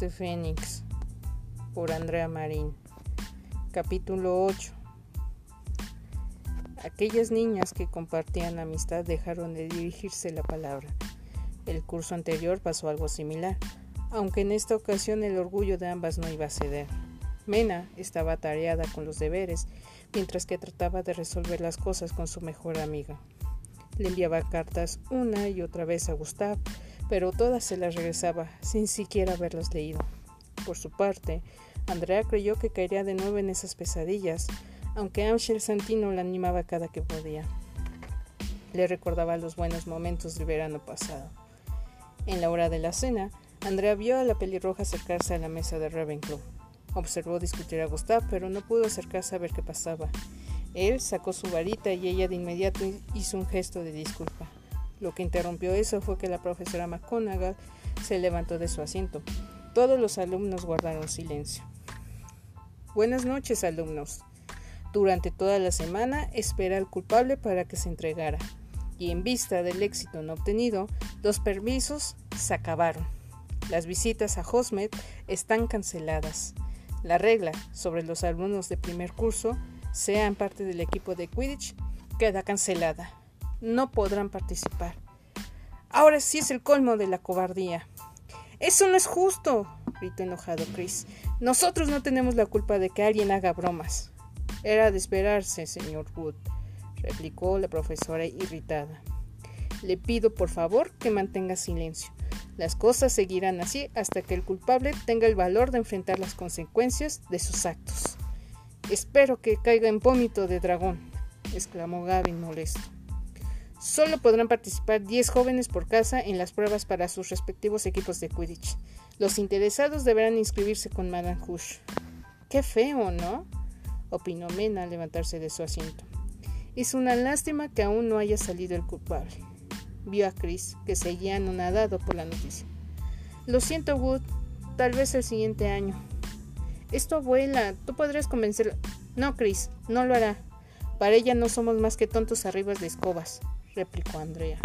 De Fénix por Andrea Marín. Capítulo 8. Aquellas niñas que compartían amistad dejaron de dirigirse la palabra. El curso anterior pasó algo similar, aunque en esta ocasión el orgullo de ambas no iba a ceder. Mena estaba atareada con los deberes, mientras que trataba de resolver las cosas con su mejor amiga. Le enviaba cartas una y otra vez a Gustav, pero todas se las regresaba sin siquiera haberlas leído. Por su parte, Andrea creyó que caería de nuevo en esas pesadillas, aunque Ángel Santino la animaba cada que podía. Le recordaba los buenos momentos del verano pasado. En la hora de la cena, Andrea vio a la pelirroja acercarse a la mesa de Ravenclaw. Observó discutir a Gustav, pero no pudo acercarse a ver qué pasaba. Él sacó su varita y ella de inmediato hizo un gesto de disculpa. Lo que interrumpió eso fue que la profesora McGonagall se levantó de su asiento. Todos los alumnos guardaron silencio. Buenas noches, alumnos. Durante toda la semana espera al culpable para que se entregara, y en vista del éxito no obtenido, los permisos se acabaron. Las visitas a Hosmet están canceladas. La regla sobre los alumnos de primer curso, sean parte del equipo de Quidditch, queda cancelada no podrán participar. Ahora sí es el colmo de la cobardía. Eso no es justo, gritó enojado Chris. Nosotros no tenemos la culpa de que alguien haga bromas. Era de esperarse, señor Wood, replicó la profesora irritada. Le pido por favor que mantenga silencio. Las cosas seguirán así hasta que el culpable tenga el valor de enfrentar las consecuencias de sus actos. Espero que caiga en vómito de dragón, exclamó Gavin molesto. Solo podrán participar 10 jóvenes por casa en las pruebas para sus respectivos equipos de Quidditch. Los interesados deberán inscribirse con Madame Hush. Qué feo, ¿no? opinó Mena al levantarse de su asiento. Es una lástima que aún no haya salido el culpable. Vio a Chris, que seguía anonadado por la noticia. Lo siento, Wood. Tal vez el siguiente año. Es tu abuela. Tú podrías convencerla. No, Chris, no lo hará. Para ella no somos más que tontos arriba de escobas replicó Andrea.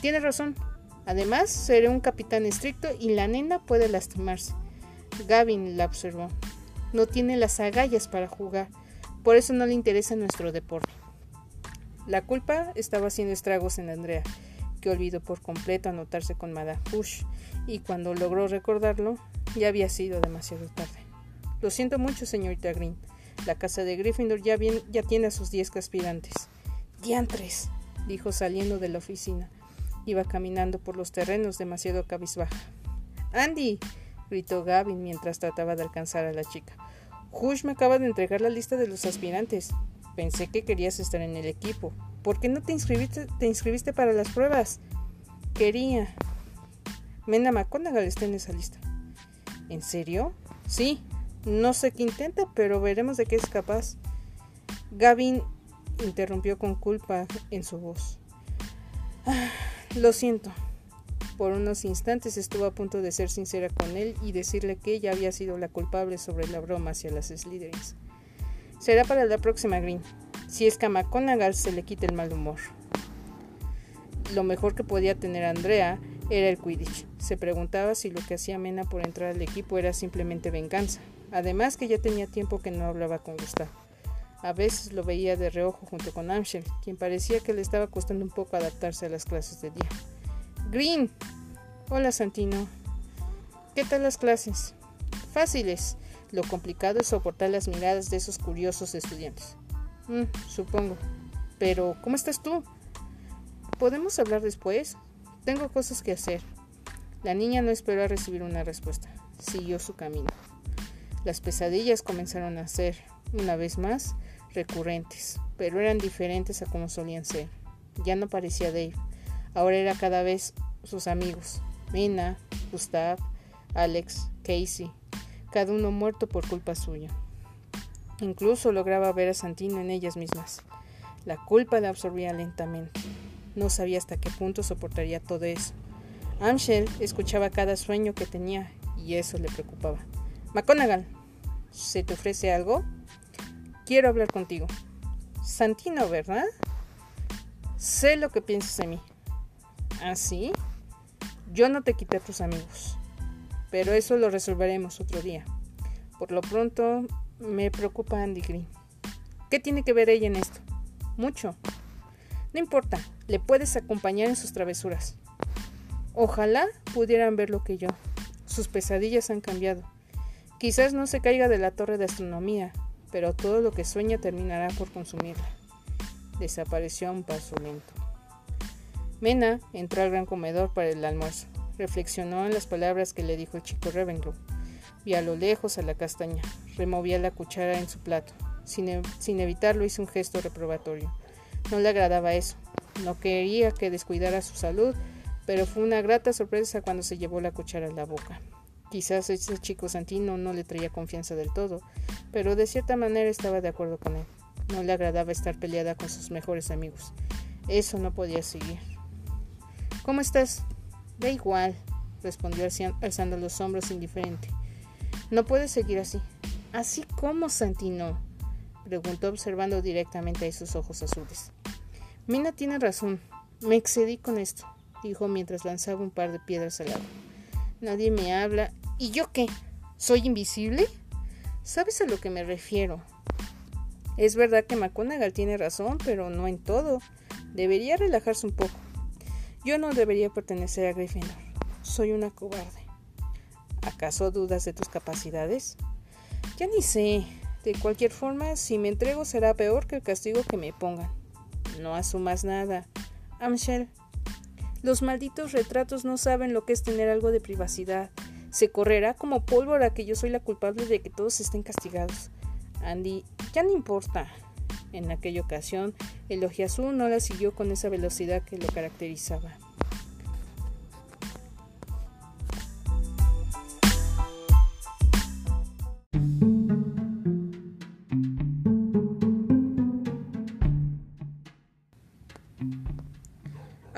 Tiene razón. Además, seré un capitán estricto y la nena puede lastimarse. Gavin la observó. No tiene las agallas para jugar, por eso no le interesa nuestro deporte. La culpa estaba haciendo estragos en Andrea, que olvidó por completo anotarse con Madame Hush, y cuando logró recordarlo, ya había sido demasiado tarde. Lo siento mucho, señorita Green. La casa de Gryffindor ya, ya tiene a sus diez aspirantes. ¡Diantres! Dijo saliendo de la oficina. Iba caminando por los terrenos demasiado cabizbaja. Andy, gritó Gavin mientras trataba de alcanzar a la chica. Hush me acaba de entregar la lista de los aspirantes. Pensé que querías estar en el equipo. ¿Por qué no te inscribiste, te inscribiste para las pruebas? Quería. Mena McConaughey está en esa lista. ¿En serio? Sí. No sé qué intenta, pero veremos de qué es capaz. Gavin interrumpió con culpa en su voz. Ah, lo siento. Por unos instantes estuvo a punto de ser sincera con él y decirle que ella había sido la culpable sobre la broma hacia las Slytherins. Será para la próxima Green, si es que a McConaughey se le quita el mal humor. Lo mejor que podía tener Andrea era el Quidditch. Se preguntaba si lo que hacía Mena por entrar al equipo era simplemente venganza. Además que ya tenía tiempo que no hablaba con Gustavo. A veces lo veía de reojo junto con Amshel, quien parecía que le estaba costando un poco adaptarse a las clases de día. Green. Hola Santino. ¿Qué tal las clases? Fáciles. Lo complicado es soportar las miradas de esos curiosos estudiantes. Mm, supongo. Pero, ¿cómo estás tú? ¿Podemos hablar después? Tengo cosas que hacer. La niña no esperó a recibir una respuesta. Siguió su camino. Las pesadillas comenzaron a ser, una vez más, recurrentes, pero eran diferentes a como solían ser. Ya no parecía Dave, ahora era cada vez sus amigos, Mina, Gustav, Alex, Casey, cada uno muerto por culpa suya. Incluso lograba ver a Santino en ellas mismas. La culpa la absorbía lentamente. No sabía hasta qué punto soportaría todo eso. Amshel escuchaba cada sueño que tenía y eso le preocupaba. McConaughey, ¿se te ofrece algo? Quiero hablar contigo. Santino, ¿verdad? Sé lo que piensas de mí. ¿Ah, sí? Yo no te quité a tus amigos. pero eso lo resolveremos otro día. Por lo pronto, me preocupa Andy Green. ¿Qué tiene que ver ella en esto? Mucho. No importa, le puedes acompañar en sus travesuras. Ojalá pudieran ver lo que yo. Sus pesadillas han cambiado. Quizás no se caiga de la torre de astronomía, pero todo lo que sueña terminará por consumirla. Desapareció a un paso lento. Mena entró al gran comedor para el almuerzo. Reflexionó en las palabras que le dijo el chico Ravenclaw. Vi a lo lejos a la castaña. Removía la cuchara en su plato. Sin, sin evitarlo hizo un gesto reprobatorio. No le agradaba eso. No quería que descuidara su salud, pero fue una grata sorpresa cuando se llevó la cuchara a la boca. Quizás ese chico Santino no le traía confianza del todo, pero de cierta manera estaba de acuerdo con él. No le agradaba estar peleada con sus mejores amigos. Eso no podía seguir. ¿Cómo estás? Da igual, respondió alzando los hombros indiferente. No puedes seguir así. ¿Así como, Santino? preguntó observando directamente a esos ojos azules. Mina tiene razón. Me excedí con esto, dijo mientras lanzaba un par de piedras al agua. Nadie me habla. ¿Y yo qué? ¿Soy invisible? ¿Sabes a lo que me refiero? Es verdad que McGonagall tiene razón, pero no en todo. Debería relajarse un poco. Yo no debería pertenecer a Gryffindor. Soy una cobarde. ¿Acaso dudas de tus capacidades? Ya ni sé. De cualquier forma, si me entrego será peor que el castigo que me pongan. No asumas nada. Amshel, los malditos retratos no saben lo que es tener algo de privacidad. Se correrá como pólvora que yo soy la culpable de que todos estén castigados. Andy, ya no importa. En aquella ocasión, el azul no la siguió con esa velocidad que lo caracterizaba.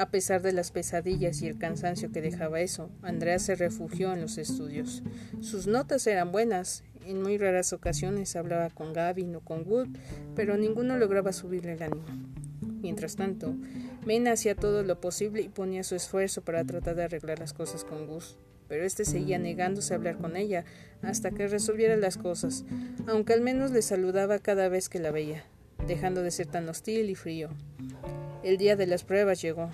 A pesar de las pesadillas y el cansancio que dejaba eso, Andrea se refugió en los estudios. Sus notas eran buenas en muy raras ocasiones hablaba con Gavin o con Wood, pero ninguno lograba subirle el ánimo. Mientras tanto, Mena hacía todo lo posible y ponía su esfuerzo para tratar de arreglar las cosas con Gus, pero éste seguía negándose a hablar con ella hasta que resolviera las cosas, aunque al menos le saludaba cada vez que la veía, dejando de ser tan hostil y frío. El día de las pruebas llegó.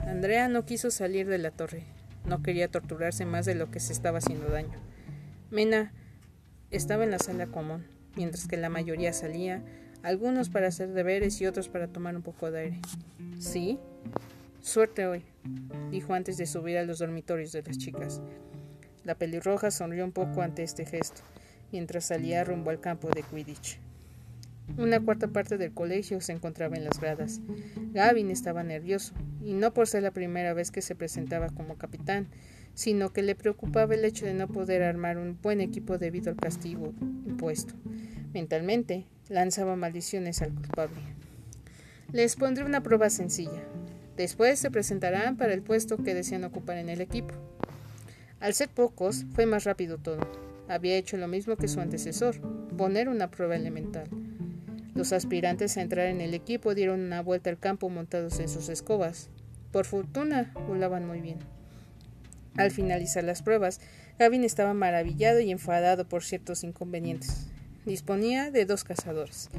Andrea no quiso salir de la torre, no quería torturarse más de lo que se estaba haciendo daño. Mena estaba en la sala común, mientras que la mayoría salía, algunos para hacer deberes y otros para tomar un poco de aire. ¿Sí? Suerte hoy, dijo antes de subir a los dormitorios de las chicas. La pelirroja sonrió un poco ante este gesto, mientras salía rumbo al campo de Quidditch. Una cuarta parte del colegio se encontraba en las gradas. Gavin estaba nervioso, y no por ser la primera vez que se presentaba como capitán, sino que le preocupaba el hecho de no poder armar un buen equipo debido al castigo impuesto. Mentalmente, lanzaba maldiciones al culpable. Les pondré una prueba sencilla. Después se presentarán para el puesto que desean ocupar en el equipo. Al ser pocos, fue más rápido todo. Había hecho lo mismo que su antecesor, poner una prueba elemental. Los aspirantes a entrar en el equipo dieron una vuelta al campo montados en sus escobas. Por fortuna, volaban muy bien. Al finalizar las pruebas, Gavin estaba maravillado y enfadado por ciertos inconvenientes. Disponía de dos cazadores,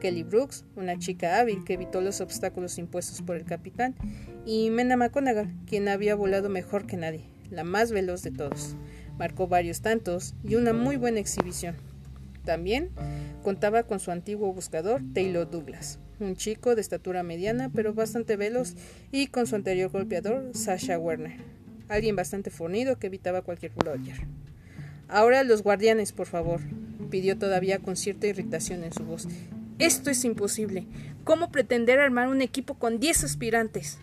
Kelly Brooks, una chica hábil que evitó los obstáculos impuestos por el capitán, y Mena McGonagall, quien había volado mejor que nadie, la más veloz de todos. Marcó varios tantos y una muy buena exhibición. También contaba con su antiguo buscador, Taylor Douglas, un chico de estatura mediana pero bastante veloz, y con su anterior golpeador, Sasha Werner, alguien bastante fornido que evitaba cualquier blogger. Ahora los guardianes, por favor, pidió todavía con cierta irritación en su voz. Esto es imposible. ¿Cómo pretender armar un equipo con diez aspirantes?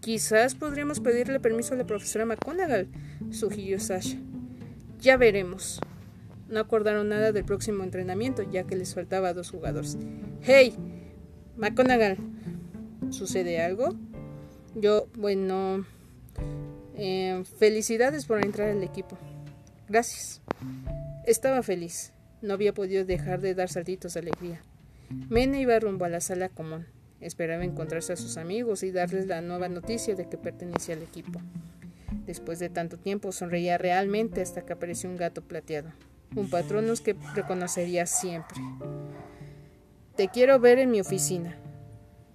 Quizás podríamos pedirle permiso a la profesora McGonagall, sugirió Sasha. Ya veremos. No acordaron nada del próximo entrenamiento, ya que les faltaba dos jugadores. ¡Hey! McGonagall, ¿sucede algo? Yo, bueno, eh, felicidades por entrar al equipo. Gracias. Estaba feliz. No había podido dejar de dar saltitos de alegría. Mena iba rumbo a la sala común. Esperaba encontrarse a sus amigos y darles la nueva noticia de que pertenecía al equipo. Después de tanto tiempo sonreía realmente hasta que apareció un gato plateado, un patronus que reconocería siempre. Te quiero ver en mi oficina.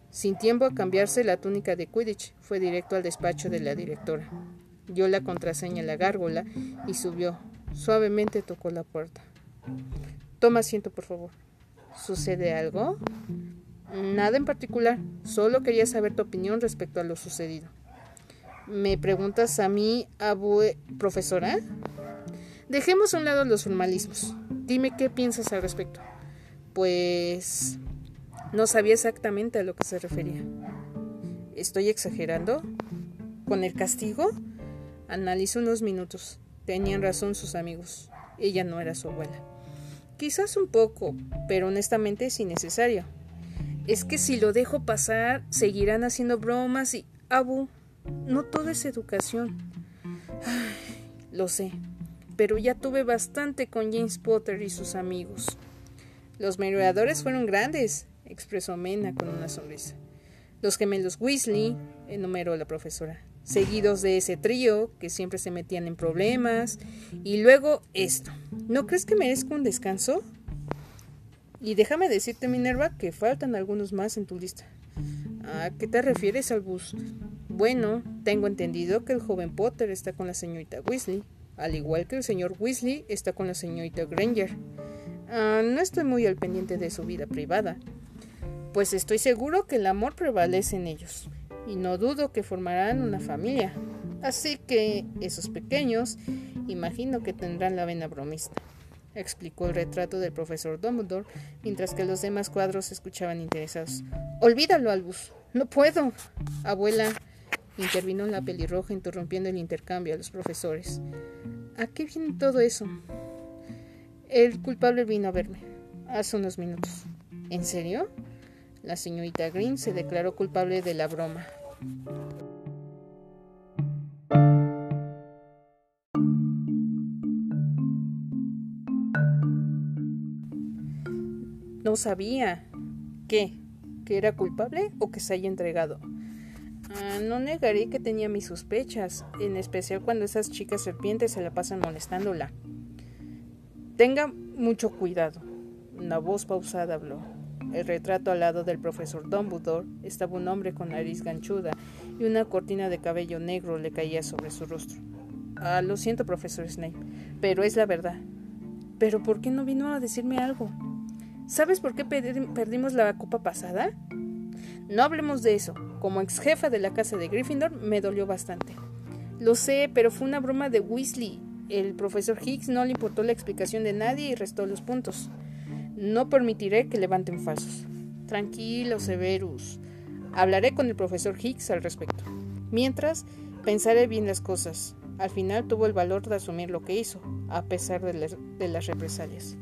Sin tiempo a cambiarse la túnica de Quidditch, fue directo al despacho de la directora. Dio la contraseña a la gárgola y subió. Suavemente tocó la puerta. Toma asiento, por favor. ¿Sucede algo? Nada en particular. Solo quería saber tu opinión respecto a lo sucedido. ¿Me preguntas a mí, abue profesora? Dejemos a un lado los formalismos. Dime qué piensas al respecto. Pues no sabía exactamente a lo que se refería. ¿Estoy exagerando? ¿Con el castigo? Analizó unos minutos. Tenían razón sus amigos. Ella no era su abuela. Quizás un poco, pero honestamente es innecesario. Es que si lo dejo pasar, seguirán haciendo bromas y... Abu, no todo es educación. lo sé, pero ya tuve bastante con James Potter y sus amigos. Los merodeadores fueron grandes, expresó Mena con una sonrisa. Los gemelos Weasley, enumeró la profesora seguidos de ese trío que siempre se metían en problemas, y luego esto. ¿No crees que merezco un descanso? Y déjame decirte, Minerva, que faltan algunos más en tu lista. ¿A qué te refieres, Albus? Bueno, tengo entendido que el joven Potter está con la señorita Weasley, al igual que el señor Weasley está con la señorita Granger. Ah, no estoy muy al pendiente de su vida privada, pues estoy seguro que el amor prevalece en ellos y no dudo que formarán una familia. Así que esos pequeños imagino que tendrán la vena bromista, explicó el retrato del profesor Dumbledore, mientras que los demás cuadros escuchaban interesados. Olvídalo, Albus. No puedo. Abuela, intervino la pelirroja interrumpiendo el intercambio a los profesores. ¿A qué viene todo eso? El culpable vino a verme hace unos minutos. ¿En serio? La señorita Green se declaró culpable de la broma. No sabía. ¿Qué? ¿Que era culpable o que se haya entregado? Ah, no negaré que tenía mis sospechas, en especial cuando esas chicas serpientes se la pasan molestándola. Tenga mucho cuidado. Una voz pausada habló el retrato al lado del profesor Dumbledore estaba un hombre con nariz ganchuda y una cortina de cabello negro le caía sobre su rostro. Ah, lo siento, profesor Snape, pero es la verdad. ¿Pero por qué no vino a decirme algo? ¿Sabes por qué perdimos la copa pasada? No hablemos de eso. Como ex jefa de la casa de Gryffindor, me dolió bastante. Lo sé, pero fue una broma de Weasley. El profesor Higgs no le importó la explicación de nadie y restó los puntos. No permitiré que levanten falsos. Tranquilo, Severus. Hablaré con el profesor Higgs al respecto. Mientras, pensaré bien las cosas. Al final tuvo el valor de asumir lo que hizo, a pesar de, las represalias.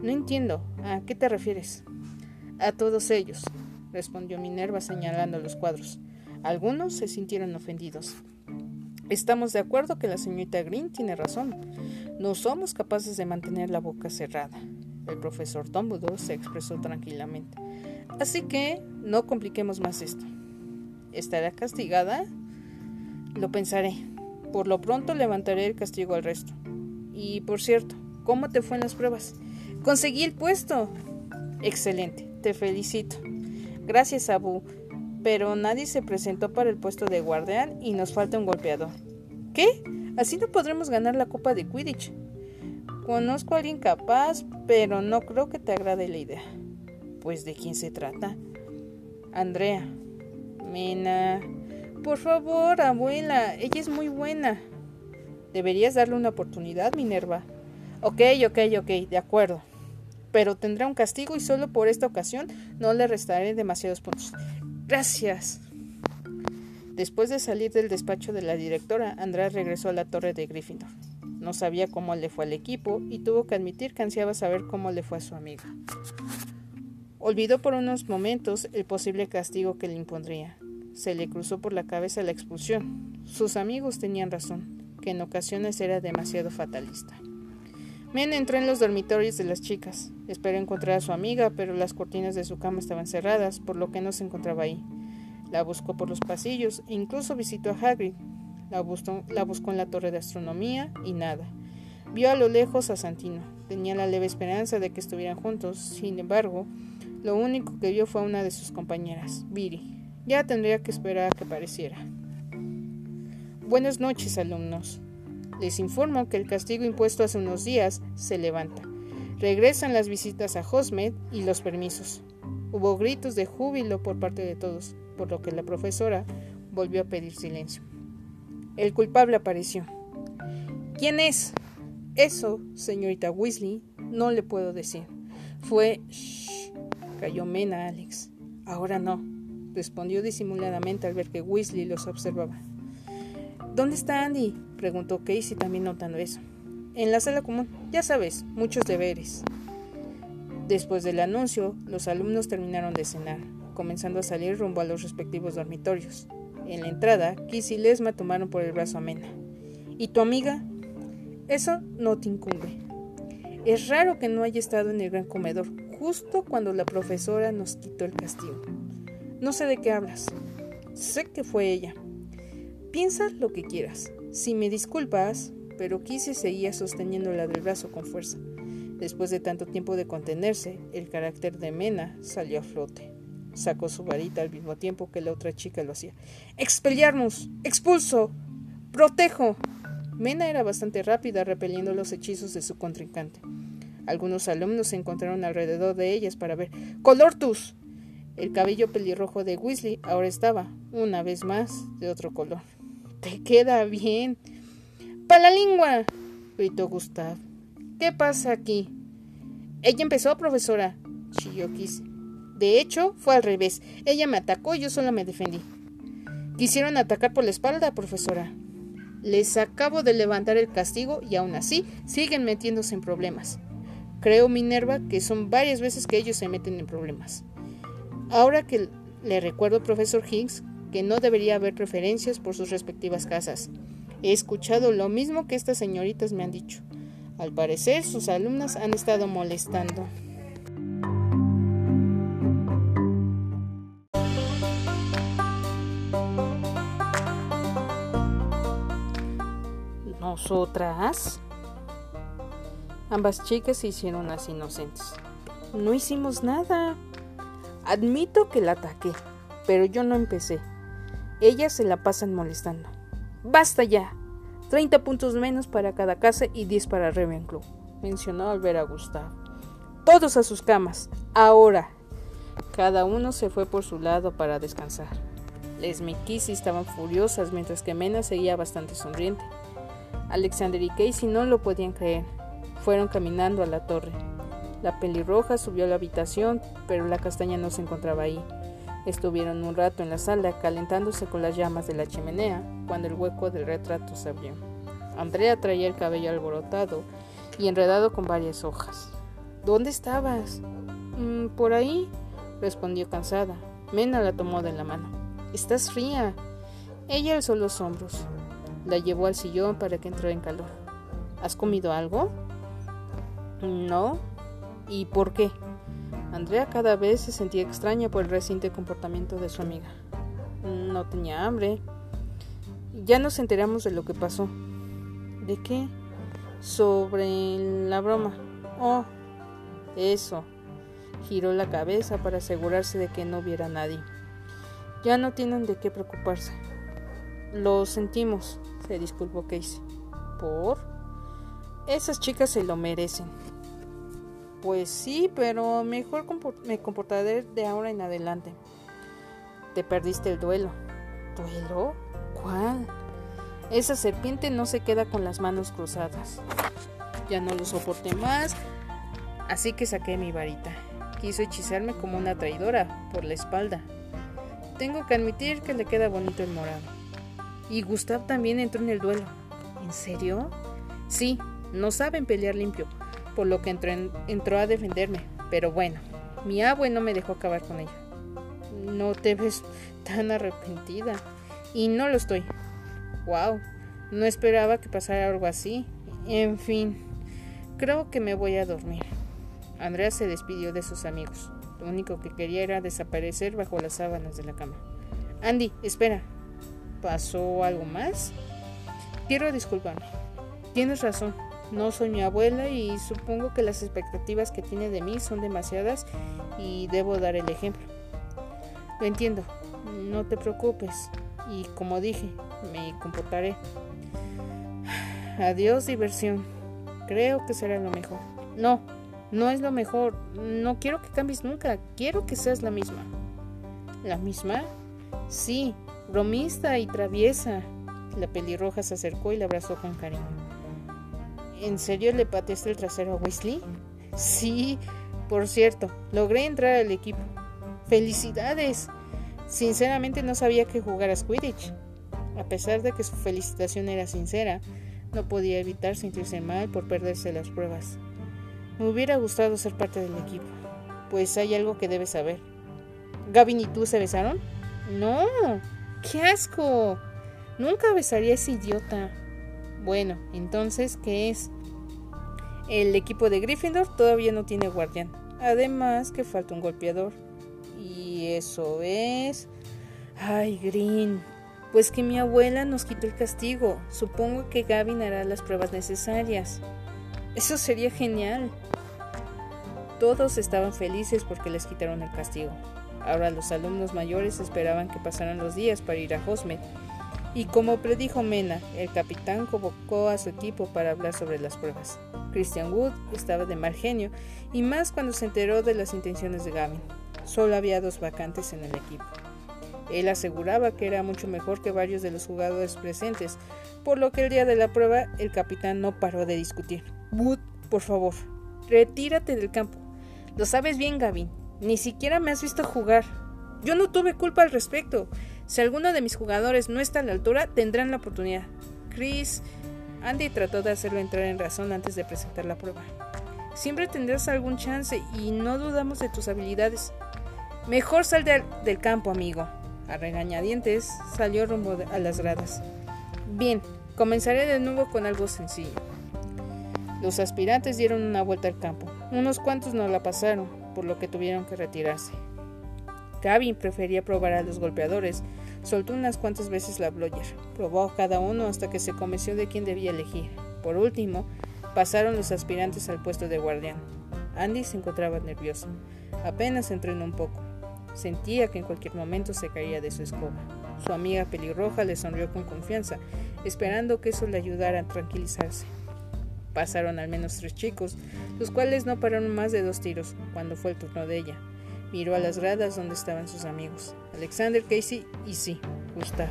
No entiendo. ¿A qué te refieres? A todos ellos, respondió Minerva señalando los cuadros. Algunos se sintieron ofendidos. Estamos de acuerdo que la señorita Green tiene razón. No somos capaces de mantener la boca cerrada. El profesor Dumbledore se expresó tranquilamente. Así que no compliquemos más esto. ¿Estará castigada? Lo pensaré. Por lo pronto levantaré el castigo al resto. Y por cierto, ¿cómo te fue en las pruebas? Conseguí el puesto. Excelente, te felicito. Gracias, Abu. Pero nadie se presentó para el puesto de guardián y nos falta un golpeador. ¿Qué? Así no podremos ganar la Copa de Quidditch. Conozco a alguien capaz, pero no creo que te agrade la idea. Pues de quién se trata. Andrea. Mena. Por favor, abuela, ella es muy buena. Deberías darle una oportunidad, Minerva. Ok, ok, ok, de acuerdo. Pero tendrá un castigo y solo por esta ocasión no le restaré demasiados puntos. Gracias. Después de salir del despacho de la directora, Andrea regresó a la torre de Gryffindor. No sabía cómo le fue al equipo y tuvo que admitir que ansiaba saber cómo le fue a su amiga. Olvidó por unos momentos el posible castigo que le impondría. Se le cruzó por la cabeza la expulsión. Sus amigos tenían razón, que en ocasiones era demasiado fatalista. Men entró en los dormitorios de las chicas. Esperó encontrar a su amiga, pero las cortinas de su cama estaban cerradas, por lo que no se encontraba ahí. La buscó por los pasillos e incluso visitó a Hagrid, La buscó, en la torre de astronomía y nada. Vio a lo lejos a Santino. Tenía la leve esperanza de que estuvieran juntos. Sin embargo, lo único que vio fue a una de sus compañeras, Viri. Ya tendría que esperar a que apareciera. Buenas noches, alumnos. Les informo que el castigo impuesto hace unos días se levanta. Regresan las visitas a Hosmed y los permisos. Hubo gritos de júbilo por parte de todos, por lo que la profesora volvió a pedir silencio. El culpable apareció. ¿Quién es? Eso, señorita Weasley, no le puedo decir. Fue... Shh, cayó Mena Alex. Ahora no, respondió disimuladamente al ver que Weasley los observaba. ¿Dónde está Andy? Preguntó Casey también notando eso. En la sala común, ya sabes, muchos deberes. Después del anuncio, los alumnos terminaron de cenar, comenzando a salir rumbo a los respectivos dormitorios. En la entrada, Kiss y Lesma tomaron por el brazo a Mena. ¿Y tu amiga? Eso no te incumbe. Es raro que no haya estado en el gran comedor, justo cuando la profesora nos quitó el castigo. No sé de qué hablas. Sé que fue ella. Piensa lo que quieras. Si me disculpas, pero Kissy seguía sosteniéndola del brazo con fuerza. Después de tanto tiempo de contenerse, el carácter de Mena salió a flote. Sacó su varita al mismo tiempo que la otra chica lo hacía. ¡Expelliarmus! ¡Expulso! ¡Protejo! Mena era bastante rápida repeliendo los hechizos de su contrincante. Algunos alumnos se encontraron alrededor de ellas para ver. ¡Colortus! El cabello pelirrojo de Weasley ahora estaba, una vez más, de otro color. ¡Te queda bien! ¡Para la lengua! gritó Gustav. ¿Qué pasa aquí? Ella empezó, profesora, chilló. De hecho, fue al revés. Ella me atacó y yo solo me defendí. Quisieron atacar por la espalda, profesora. Les acabo de levantar el castigo y aún así siguen metiéndose en problemas. Creo, Minerva, que son varias veces que ellos se meten en problemas. Ahora que le recuerdo, profesor Higgs, que no debería haber preferencias por sus respectivas casas. He escuchado lo mismo que estas señoritas me han dicho. Al parecer, sus alumnas han estado molestando. ¿Nosotras? Ambas chicas se hicieron las inocentes. No hicimos nada. Admito que la ataqué, pero yo no empecé. Ellas se la pasan molestando. ¡Basta ya! 30 puntos menos para cada casa y 10 para Ravenclaw, mencionó al ver a Gustav. Todos a sus camas, ahora. Cada uno se fue por su lado para descansar. Les Mikisi estaban furiosas mientras que Mena seguía bastante sonriente. Alexander y Casey no lo podían creer. Fueron caminando a la torre. La pelirroja subió a la habitación, pero la castaña no se encontraba ahí. Estuvieron un rato en la sala calentándose con las llamas de la chimenea cuando el hueco del retrato se abrió. Andrea traía el cabello alborotado y enredado con varias hojas. ¿Dónde estabas? Mm, por ahí, respondió cansada. Mena la tomó de la mano. Estás fría. Ella alzó los hombros. La llevó al sillón para que entrara en calor. ¿Has comido algo? No. ¿Y por qué? Andrea cada vez se sentía extraña por el reciente comportamiento de su amiga. No tenía hambre. Ya nos enteramos de lo que pasó. ¿De qué? Sobre la broma. Oh, eso. Giró la cabeza para asegurarse de que no viera a nadie. Ya no tienen de qué preocuparse. Lo sentimos, se disculpó Casey. ¿Por? Esas chicas se lo merecen. Pues sí, pero mejor me comportaré de ahora en adelante. Te perdiste el duelo. ¿Duelo? ¿Cuál? Esa serpiente no se queda con las manos cruzadas. Ya no lo soporté más, así que saqué mi varita. Quiso hechizarme como una traidora por la espalda. Tengo que admitir que le queda bonito el morado. Y Gustav también entró en el duelo. ¿En serio? Sí, no saben pelear limpio por lo que entró, a defenderme. Pero bueno, mi abue no me dejó acabar con ella. No te ves tan arrepentida. Y no lo estoy. Wow, no esperaba que pasara algo así. En fin, creo que me voy a dormir. Andrea se despidió de sus amigos. Lo único que quería era desaparecer bajo las sábanas de la cama. Andy, espera. ¿Pasó algo más? quiero disculparme. Tienes razón, no soy mi abuela y supongo que las expectativas que tiene de mí son demasiadas y debo dar el ejemplo. Lo entiendo, no te preocupes y como dije, me comportaré. Adiós diversión, creo que será lo mejor. No, no es lo mejor, no quiero que cambies nunca, quiero que seas la misma. ¿La misma? Sí, bromista y traviesa. La pelirroja se acercó y la abrazó con cariño. ¿En serio le pateaste el trasero a Wesley? Sí, por cierto, logré entrar al equipo. ¡Felicidades! Sinceramente no sabía que jugaras Quidditch. A pesar de que su felicitación era sincera, no podía evitar sentirse mal por perderse las pruebas. Me hubiera gustado ser parte del equipo, pues hay algo que debes saber. ¿Gavin y tú se besaron? No, qué asco. Nunca besaría a ese idiota. Bueno, entonces, ¿qué es? El equipo de Gryffindor todavía no tiene guardián. Además que falta un golpeador. Y eso es... Ay, Green. Pues que mi abuela nos quitó el castigo. Supongo que Gavin hará las pruebas necesarias. Eso sería genial. Todos estaban felices porque les quitaron el castigo. Ahora los alumnos mayores esperaban que pasaran los días para ir a Hosmet y como predijo Mena, el capitán convocó a su equipo para hablar sobre las pruebas. Christian Wood estaba de mal genio, y más cuando se enteró de las intenciones de Gavin. Solo había dos vacantes en el equipo. Él aseguraba que era mucho mejor que varios de los jugadores presentes, por lo que el día de la prueba el capitán no paró de discutir. Wood, por favor, retírate del campo. Lo sabes bien, Gavin. Ni siquiera me has visto jugar. Yo no tuve culpa al respecto. Si alguno de mis jugadores no está a la altura, tendrán la oportunidad. Chris, Andy trató de hacerlo entrar en razón antes de presentar la prueba. Siempre tendrás algún chance y no dudamos de tus habilidades. Mejor sal del campo, amigo. A regañadientes salió rumbo a las gradas. Bien, comenzaré de nuevo con algo sencillo. Los aspirantes dieron una vuelta al campo. Unos cuantos no la pasaron, por lo que tuvieron que retirarse. Gavin prefería probar a los golpeadores. Soltó unas cuantas veces la bloyer. Probó a cada uno hasta que se convenció de quién debía elegir. Por último, pasaron los aspirantes al puesto de guardián. Andy se encontraba nervioso. Apenas entrenó un poco. Sentía que en cualquier momento se caía de su escoba. Su amiga pelirroja le sonrió con confianza, esperando que eso le ayudara a tranquilizarse. Pasaron al menos tres chicos, los cuales no pararon más de dos tiros cuando fue el turno de ella. Miró a las gradas donde estaban sus amigos, Alexander, Casey y sí, Gustav.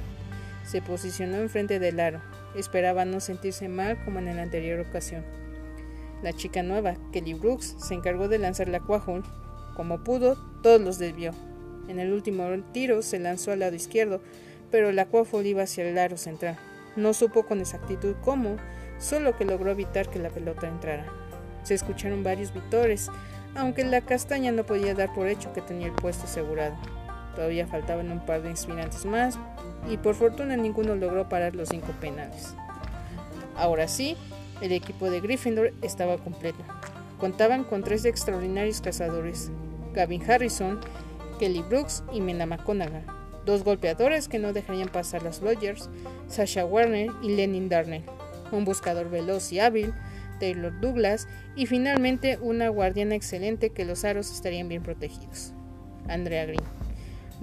Se posicionó enfrente del aro. Esperaba no sentirse mal como en la anterior ocasión. La chica nueva, Kelly Brooks, se encargó de lanzar la Quahol. Como pudo, todos los desvió. En el último tiro se lanzó al lado izquierdo, pero la Quahol iba hacia el aro central. No supo con exactitud cómo, solo que logró evitar que la pelota entrara. Se escucharon varios vitores, aunque la castaña no podía dar por hecho que tenía el puesto asegurado. Todavía faltaban un par de inspirantes más y por fortuna ninguno logró parar los cinco penales. Ahora sí, el equipo de Gryffindor estaba completo. Contaban con tres extraordinarios cazadores, Gavin Harrison, Kelly Brooks y Mena McConaughey, dos golpeadores que no dejarían pasar las Rogers, Sasha Warner y Lenin Darnell, un buscador veloz y hábil, Taylor Douglas y finalmente una guardiana excelente que los aros estarían bien protegidos. Andrea Green.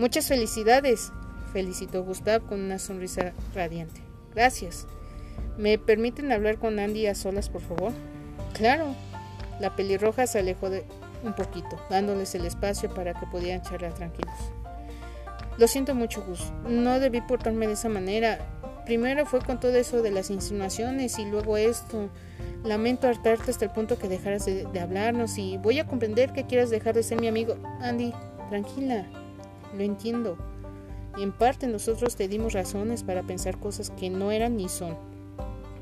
Muchas felicidades, felicitó Gustav con una sonrisa radiante. Gracias. ¿Me permiten hablar con Andy a solas, por favor? Claro. La pelirroja se alejó de un poquito, dándoles el espacio para que pudieran charlar tranquilos. Lo siento mucho, Gus. No debí portarme de esa manera. Primero fue con todo eso de las insinuaciones y luego esto. Lamento hartarte hasta el punto que dejaras de, hablarnos y voy a comprender que quieras dejar de ser mi amigo. Andy, tranquila, lo entiendo. En parte nosotros te dimos razones para pensar cosas que no eran ni son.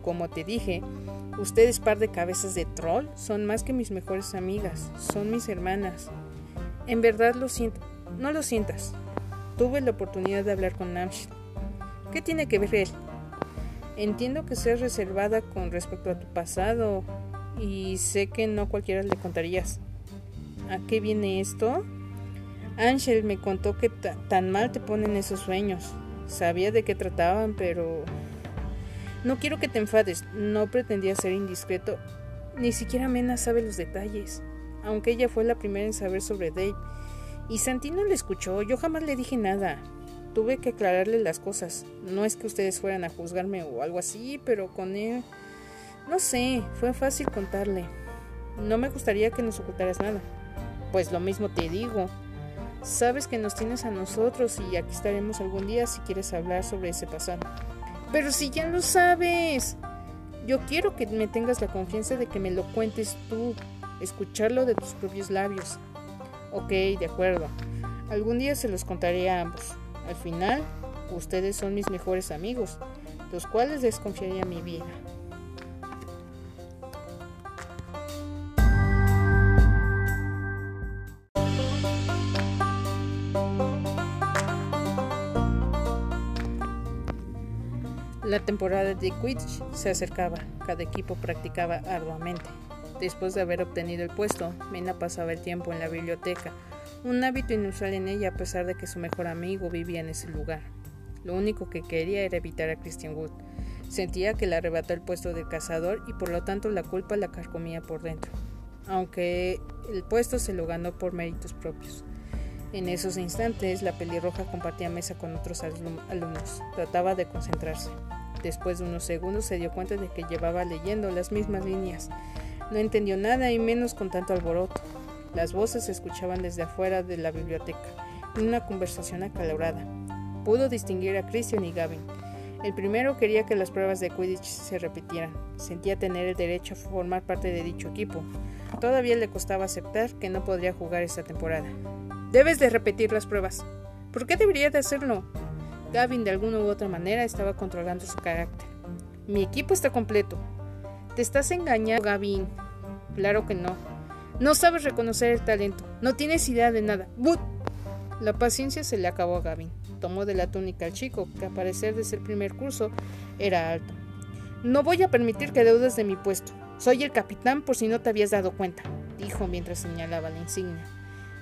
Como te dije, ustedes par de cabezas de troll son más que mis mejores amigas, son mis hermanas. En verdad lo siento, no lo sientas. Tuve la oportunidad de hablar con Namshil. ¿Qué tiene que ver él? Entiendo que seas reservada con respecto a tu pasado y sé que no cualquiera le contarías. ¿A qué viene esto? Ángel me contó que tan mal te ponen esos sueños. Sabía de qué trataban, pero... No quiero que te enfades, no pretendía ser indiscreto. Ni siquiera Mena sabe los detalles, aunque ella fue la primera en saber sobre Dave. Y Santino le escuchó, yo jamás le dije nada. Tuve que aclararle las cosas. No es que ustedes fueran a juzgarme o algo así, pero con él... No sé, fue fácil contarle. No me gustaría que nos ocultaras nada. Pues lo mismo te digo. Sabes que nos tienes a nosotros y aquí estaremos algún día si quieres hablar sobre ese pasado. Pero si ya lo sabes. Yo quiero que me tengas la confianza de que me lo cuentes tú, escucharlo de tus propios labios. Ok, de acuerdo. Algún día se los contaré a ambos. Al final, ustedes son mis mejores amigos, los cuales desconfiaría mi vida. La temporada de Quidditch se acercaba, cada equipo practicaba arduamente. Después de haber obtenido el puesto, Mena pasaba el tiempo en la biblioteca, un hábito inusual en ella a pesar de que su mejor amigo vivía en ese lugar. Lo único que quería era evitar a Christian Wood. Sentía que le arrebató el puesto de cazador y por lo tanto la culpa la carcomía por dentro, aunque el puesto se lo ganó por méritos propios. En esos instantes, la pelirroja compartía mesa con otros alumnos. Trataba de concentrarse. Después de unos segundos se dio cuenta de que llevaba leyendo las mismas líneas. No entendió nada y menos con tanto alboroto. Las voces se escuchaban desde afuera de la biblioteca, en una conversación acalorada. Pudo distinguir a Christian y Gavin. El primero quería que las pruebas de Quidditch se repitieran. Sentía tener el derecho a formar parte de dicho equipo. Todavía le costaba aceptar que no podría jugar esta temporada. Debes de repetir las pruebas. ¿Por qué debería de hacerlo? Gavin de alguna u otra manera estaba controlando su carácter. Mi equipo está completo. Te estás engañando, Gavin. Claro que no. No sabes reconocer el talento. No tienes idea de nada. ¡But! La paciencia se le acabó a Gavin. Tomó de la túnica al chico, que a parecer desde el primer curso era alto. No voy a permitir que deudes de mi puesto. Soy el capitán por si no te habías dado cuenta, dijo mientras señalaba la insignia.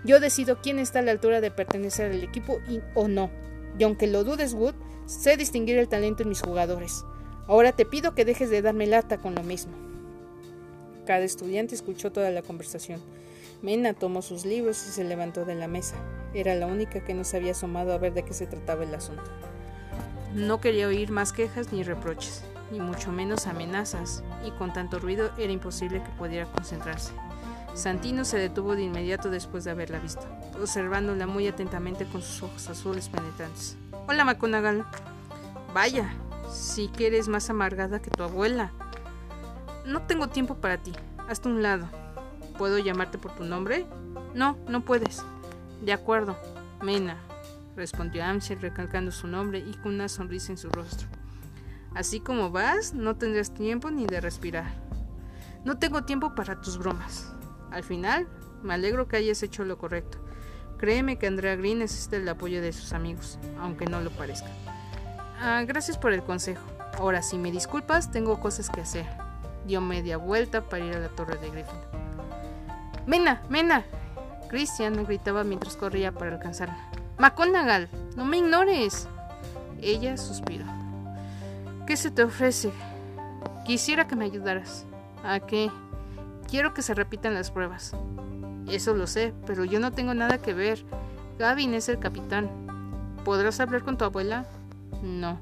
Yo decido quién está a la altura de pertenecer al equipo y, o no. Y aunque lo dudes, Wood, sé distinguir el talento en mis jugadores. Ahora te pido que dejes de darme lata con lo mismo. Cada estudiante escuchó toda la conversación. Mena tomó sus libros y se levantó de la mesa. Era la única que no se había asomado a ver de qué se trataba el asunto. No quería oír más quejas ni reproches, ni mucho menos amenazas, y con tanto ruido era imposible que pudiera concentrarse. Santino se detuvo de inmediato después de haberla visto, observándola muy atentamente con sus ojos azules penetrantes. Hola, McGonagall. Vaya, sí que eres más amargada que tu abuela. No tengo tiempo para ti. Hazte un lado. ¿Puedo llamarte por tu nombre? No, no puedes. De acuerdo. Mena, respondió Amsel recalcando su nombre y con una sonrisa en su rostro. Así como vas, no tendrás tiempo ni de respirar. No tengo tiempo para tus bromas. Al final, me alegro que hayas hecho lo correcto. Créeme que Andrea Green necesita el apoyo de sus amigos, aunque no lo parezca. Ah, gracias por el consejo. Ahora, si me disculpas, tengo cosas que hacer. Dio media vuelta para ir a la torre de Griffin. ¡Mena! ¡Mena! Christian gritaba mientras corría para alcanzarla. ¡McGonagall! ¡No me ignores! Ella suspiró. ¿Qué se te ofrece? Quisiera que me ayudaras. ¿A qué? Quiero que se repitan las pruebas. Eso lo sé, pero yo no tengo nada que ver. Gavin es el capitán. ¿Podrás hablar con tu abuela? No.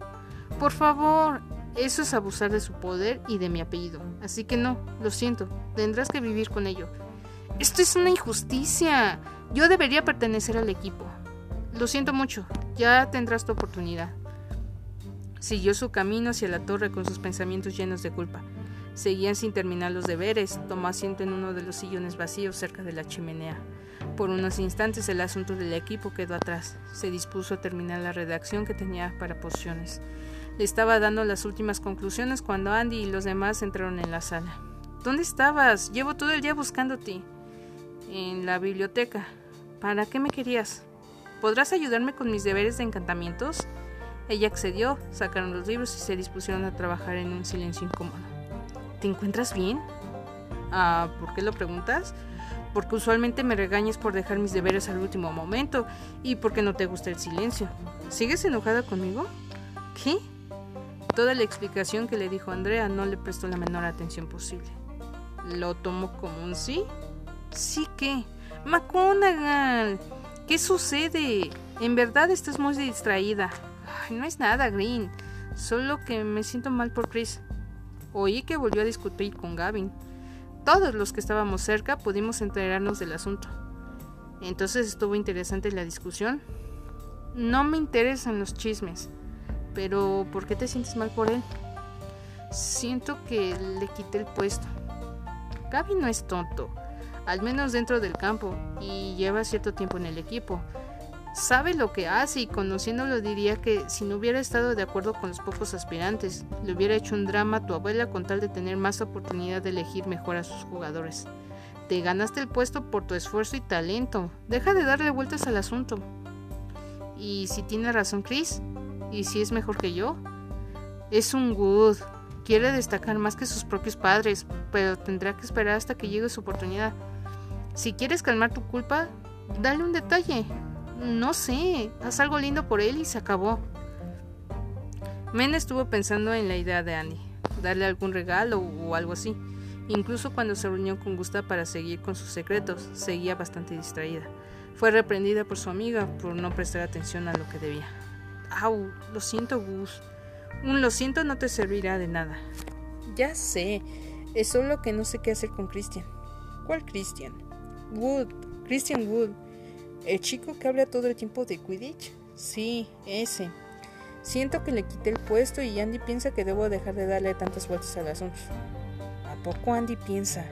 Por favor, eso es abusar de su poder y de mi apellido. Así que no, lo siento, tendrás que vivir con ello. Esto es una injusticia. Yo debería pertenecer al equipo. Lo siento mucho, ya tendrás tu oportunidad. Siguió su camino hacia la torre con sus pensamientos llenos de culpa. Seguían sin terminar los deberes. Tomó asiento en uno de los sillones vacíos cerca de la chimenea. Por unos instantes el asunto del equipo quedó atrás. Se dispuso a terminar la redacción que tenía para pociones. Le estaba dando las últimas conclusiones cuando Andy y los demás entraron en la sala. ¿Dónde estabas? Llevo todo el día buscándote. En la biblioteca. ¿Para qué me querías? ¿Podrás ayudarme con mis deberes de encantamientos? Ella accedió, sacaron los libros y se dispusieron a trabajar en un silencio incómodo. ¿Te encuentras bien? Ah, ¿por qué lo preguntas? Porque usualmente me regañas por dejar mis deberes al último momento y porque no te gusta el silencio. ¿Sigues enojada conmigo? ¿Qué? toda la explicación que le dijo Andrea no le prestó la menor atención posible. ¿Lo tomó como un sí? ¿Sí qué? McGonagall, ¿qué sucede? En verdad estás muy distraída. no es nada, Green. Solo que me siento mal por Chris. Oí que volvió a discutir con Gavin. Todos los que estábamos cerca pudimos enterarnos del asunto. Entonces estuvo interesante la discusión. No me interesan los chismes, pero ¿por qué te sientes mal por él? Siento que le quité el puesto. Gavin no es tonto, al menos dentro del campo, y lleva cierto tiempo en el equipo sabe lo que hace y conociéndolo diría que si no hubiera estado de acuerdo con los pocos aspirantes, le hubiera hecho un drama a tu abuela con tal de tener más oportunidad de elegir mejor a sus jugadores. Te ganaste el puesto por tu esfuerzo y talento. Deja de darle vueltas al asunto. ¿Y si tiene razón Chris? ¿Y si es mejor que yo? Es un good. Quiere destacar más que sus propios padres, pero tendrá que esperar hasta que llegue su oportunidad. Si quieres calmar tu culpa, dale un detalle. No sé, haz algo lindo por él y se acabó. Men estuvo pensando en la idea de Annie, darle algún regalo o algo así. Incluso cuando se reunió con Gusta para seguir con sus secretos, seguía bastante distraída. Fue reprendida por su amiga por no prestar atención a lo que debía. Au, lo siento, Gus. Un lo siento no te servirá de nada. Ya sé, es solo que no sé qué hacer con Christian. ¿Cuál Christian? Wood, Christian Wood. ¿El chico que habla todo el tiempo de Quidditch? Sí, ese. Siento que le quité el puesto y Andy piensa que debo dejar de darle tantas vueltas al asunto. ¿A poco Andy piensa?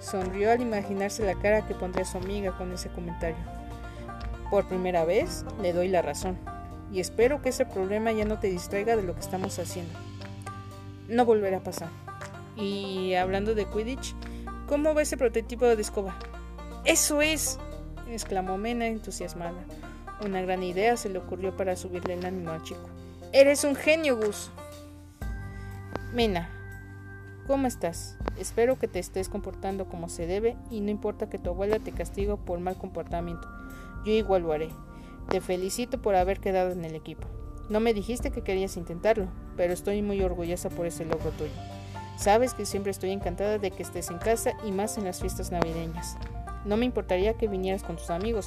Sonrió al imaginarse la cara que pondría su amiga con ese comentario. Por primera vez le doy la razón, y espero que ese problema ya no te distraiga de lo que estamos haciendo. No volverá a pasar. Y hablando de Quidditch, ¿cómo va ese prototipo de escoba? ¡Eso es! Exclamó Mena entusiasmada. Una gran idea se le ocurrió para subirle el ánimo al chico. Eres un genio, Gus. Mena, ¿cómo estás? Espero que te estés comportando como se debe y no importa que tu abuela te castigue por mal comportamiento. Yo igual lo haré. Te felicito por haber quedado en el equipo. No me dijiste que querías intentarlo, pero estoy muy orgullosa por ese logro tuyo. Sabes que siempre estoy encantada de que estés en casa y más en las fiestas navideñas. No me importaría que vinieras con tus amigos.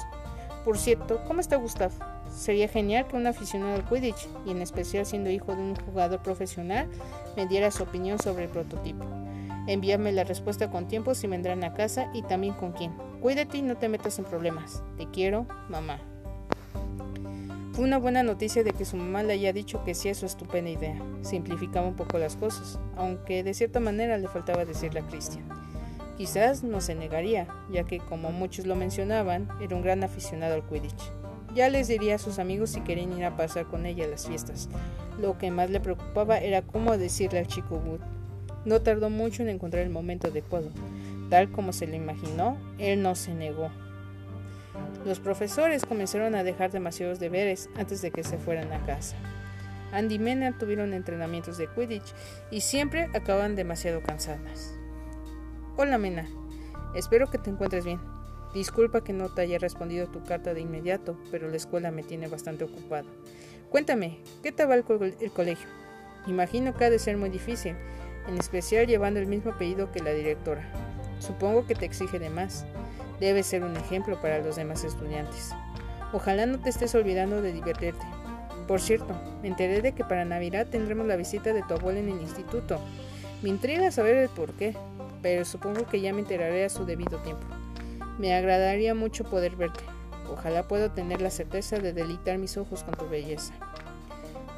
Por cierto, ¿cómo está Gustav? Sería genial que un aficionado al Quidditch, y en especial siendo hijo de un jugador profesional, me diera su opinión sobre el prototipo. Envíame la respuesta con tiempo si vendrán a casa y también con quién. Cuídate y no te metas en problemas. Te quiero, mamá. Fue una buena noticia de que su mamá le haya dicho que sí es su estupenda idea. Simplificaba un poco las cosas, aunque de cierta manera le faltaba decirle a Christian. Quizás no se negaría, ya que, como muchos lo mencionaban, era un gran aficionado al Quidditch. Ya les diría a sus amigos si querían ir a pasar con ella a las fiestas. Lo que más le preocupaba era cómo decirle al chico Wood. No tardó mucho en encontrar el momento adecuado. Tal como se lo imaginó, él no se negó. Los profesores comenzaron a dejar demasiados deberes antes de que se fueran a casa. Andy y Mena tuvieron entrenamientos de Quidditch y siempre acaban demasiado cansadas. Hola Mena, espero que te encuentres bien. Disculpa que no te haya respondido tu carta de inmediato, pero la escuela me tiene bastante ocupado. Cuéntame, ¿qué tal va el, el colegio? Imagino que ha de ser muy difícil, en especial llevando el mismo apellido que la directora. Supongo que te exige de más. Debe ser un ejemplo para los demás estudiantes. Ojalá no te estés olvidando de divertirte. Por cierto, me enteré de que para Navidad tendremos la visita de tu abuela en el instituto. Me intriga saber el por qué pero supongo que ya me enteraré a su debido tiempo. Me agradaría mucho poder verte. Ojalá pueda tener la certeza de delitar mis ojos con tu belleza.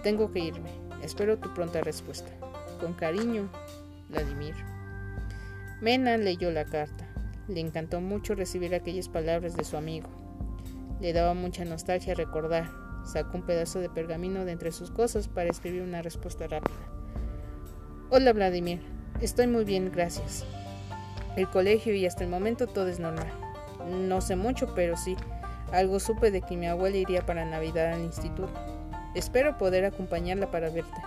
Tengo que irme. Espero tu pronta respuesta. Con cariño, Vladimir. Mena leyó la carta. Le encantó mucho recibir aquellas palabras de su amigo. Le daba mucha nostalgia recordar. Sacó un pedazo de pergamino de entre sus cosas para escribir una respuesta rápida. Hola Vladimir, Estoy muy bien, gracias. El colegio y hasta el momento todo es normal. No sé mucho, pero sí. Algo supe de que mi abuela iría para Navidad al instituto. Espero poder acompañarla para verte.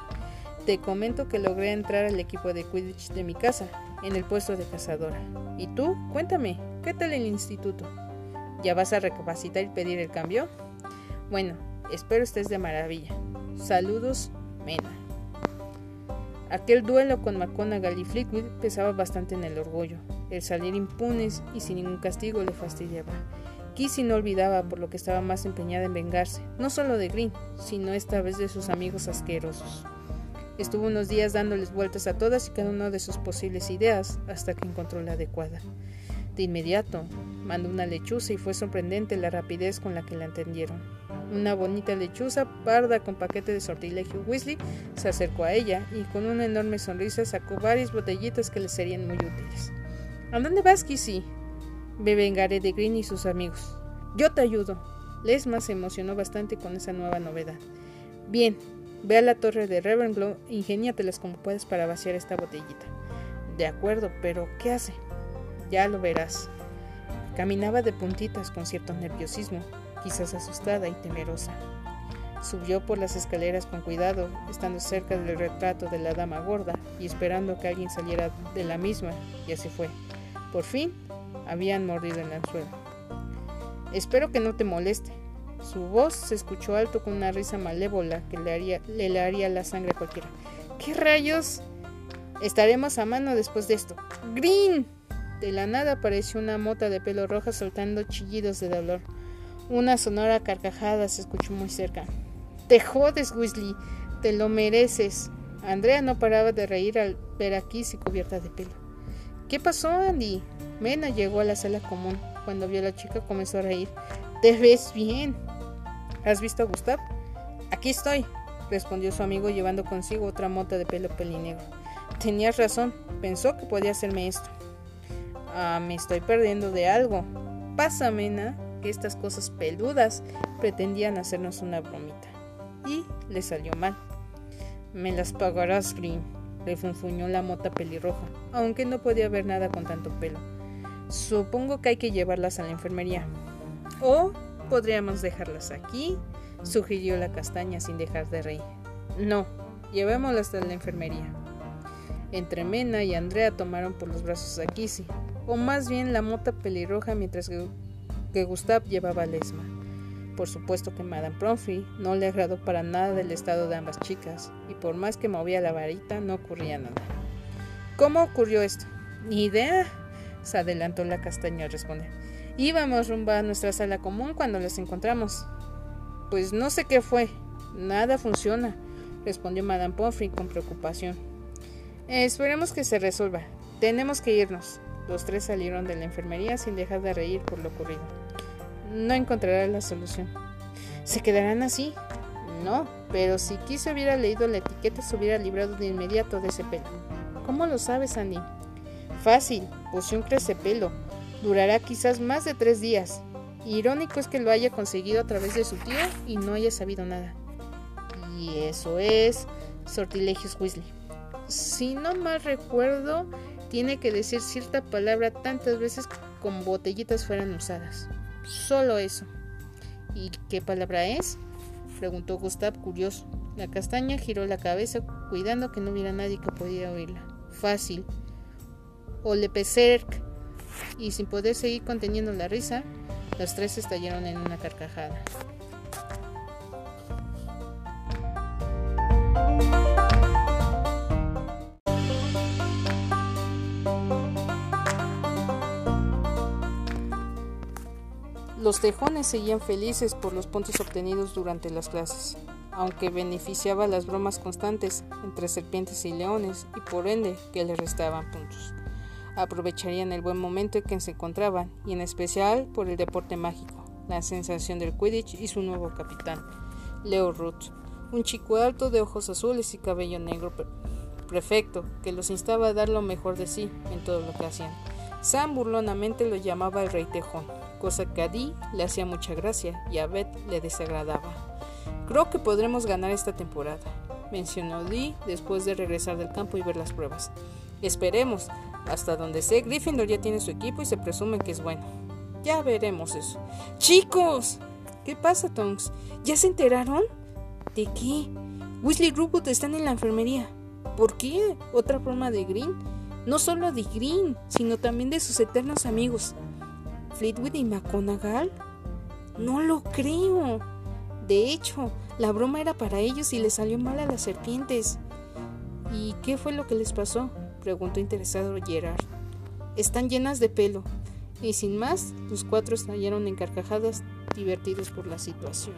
Te comento que logré entrar al equipo de Quidditch de mi casa, en el puesto de cazadora. ¿Y tú? Cuéntame, ¿qué tal el instituto? ¿Ya vas a recapacitar y pedir el cambio? Bueno, espero estés de maravilla. Saludos, Mena. Aquel duelo con McGonagall y pesaba bastante en el orgullo. El salir impunes y sin ningún castigo le fastidiaba. Kissy no olvidaba por lo que estaba más empeñada en vengarse, no solo de Green, sino esta vez de sus amigos asquerosos. Estuvo unos días dándoles vueltas a todas y cada una de sus posibles ideas hasta que encontró la adecuada. De inmediato, mandó una lechuza y fue sorprendente la rapidez con la que la entendieron. Una bonita lechuza parda con paquete de sortilegio Weasley se acercó a ella y con una enorme sonrisa sacó varias botellitas que le serían muy útiles. ¿A dónde vas, Kissy? Me vengaré de Green y sus amigos. Yo te ayudo. Lesma se emocionó bastante con esa nueva novedad. Bien, ve a la torre de Ravenclaw e ingeniátelas como puedas para vaciar esta botellita. De acuerdo, pero ¿qué hace? Ya lo verás. Caminaba de puntitas con cierto nerviosismo, quizás asustada y temerosa. Subió por las escaleras con cuidado, estando cerca del retrato de la dama gorda y esperando que alguien saliera de la misma, y así fue. Por fin, habían mordido el anzuelo. Espero que no te moleste. Su voz se escuchó alto con una risa malévola que le haría, le, haría la sangre a cualquiera. ¿Qué rayos? Estaremos a mano después de esto. ¡Green! De la nada apareció una mota de pelo roja soltando chillidos de dolor. Una sonora carcajada se escuchó muy cerca. Te jodes, Weasley. Te lo mereces. Andrea no paraba de reír al ver a Kissy cubierta de pelo. ¿Qué pasó, Andy? Mena llegó a la sala común. Cuando vio a la chica comenzó a reír. Te ves bien. ¿Has visto a Gustav? Aquí estoy, respondió su amigo llevando consigo otra mota de pelo pelinegro. Tenías razón, pensó que podía hacerme esto. Ah, me estoy perdiendo de algo. Pasa, Mena, que estas cosas peludas pretendían hacernos una bromita. Y le salió mal. Me las pagarás, Green, le funfuñó la mota pelirroja, aunque no podía ver nada con tanto pelo. Supongo que hay que llevarlas a la enfermería. O podríamos dejarlas aquí, sugirió la castaña sin dejar de reír. No, llevémoslas a la enfermería. Entre Mena y Andrea tomaron por los brazos a Kissy, o más bien la mota pelirroja mientras que, Gustav llevaba Lesma. Por supuesto que Madame Pomfrey no le agradó para nada del estado de ambas chicas, y por más que movía la varita no ocurría nada. ¿Cómo ocurrió esto? Ni idea, se adelantó la castaña al responder. Íbamos rumbo a nuestra sala común cuando las encontramos. Pues no sé qué fue. Nada funciona, respondió Madame Pomfrey con preocupación. esperemos que se resuelva. Tenemos que irnos. Los tres salieron de la enfermería sin dejar de reír por lo ocurrido. No encontrará la solución. ¿Se quedarán así? No, pero si quise hubiera leído la etiqueta se hubiera librado de inmediato de ese pelo. ¿Cómo lo sabes, Andy? Fácil, poción crecepelo. Durará quizás más de tres días. Irónico es que lo haya conseguido a través de su tío y no haya sabido nada. Y eso es sortilegios Weasley. Si no mal recuerdo, tiene que decir cierta palabra tantas veces como botellitas fueran usadas. Solo eso. ¿Y qué palabra es? preguntó Gustav curioso. La castaña giró la cabeza cuidando que no hubiera nadie que pudiera oírla. Fácil. Olepecerc. Y sin poder seguir conteniendo la risa, los tres estallaron en una carcajada. Los tejones seguían felices por los puntos obtenidos durante las clases, aunque beneficiaba las bromas constantes entre serpientes y leones y por ende que le restaban puntos. Aprovecharían el buen momento en que se encontraban y en especial por el deporte mágico, la sensación del Quidditch y su nuevo capitán, Leo Root, un chico alto de ojos azules y cabello negro prefecto que los instaba a dar lo mejor de sí en todo lo que hacían. Sam burlonamente lo llamaba el rey tejón cosa que a Dee le hacía mucha gracia y a Beth le desagradaba. Creo que podremos ganar esta temporada, mencionó Dee después de regresar del campo y ver las pruebas. Esperemos. Hasta donde sé, Gryffindor ya tiene su equipo y se presume que es bueno. Ya veremos eso. ¡Chicos! ¿Qué pasa, Tonks? ¿Ya se enteraron? ¿De qué? Weasley y Rupert están en la enfermería. ¿Por qué? ¿Otra forma de Green? No solo de Green, sino también de sus eternos amigos. Fleetwood y McGonagall? No lo creo. De hecho, la broma era para ellos y le salió mal a las serpientes. ¿Y qué fue lo que les pasó? preguntó interesado Gerard. Están llenas de pelo. Y sin más, los cuatro estallaron en carcajadas, divertidos por la situación.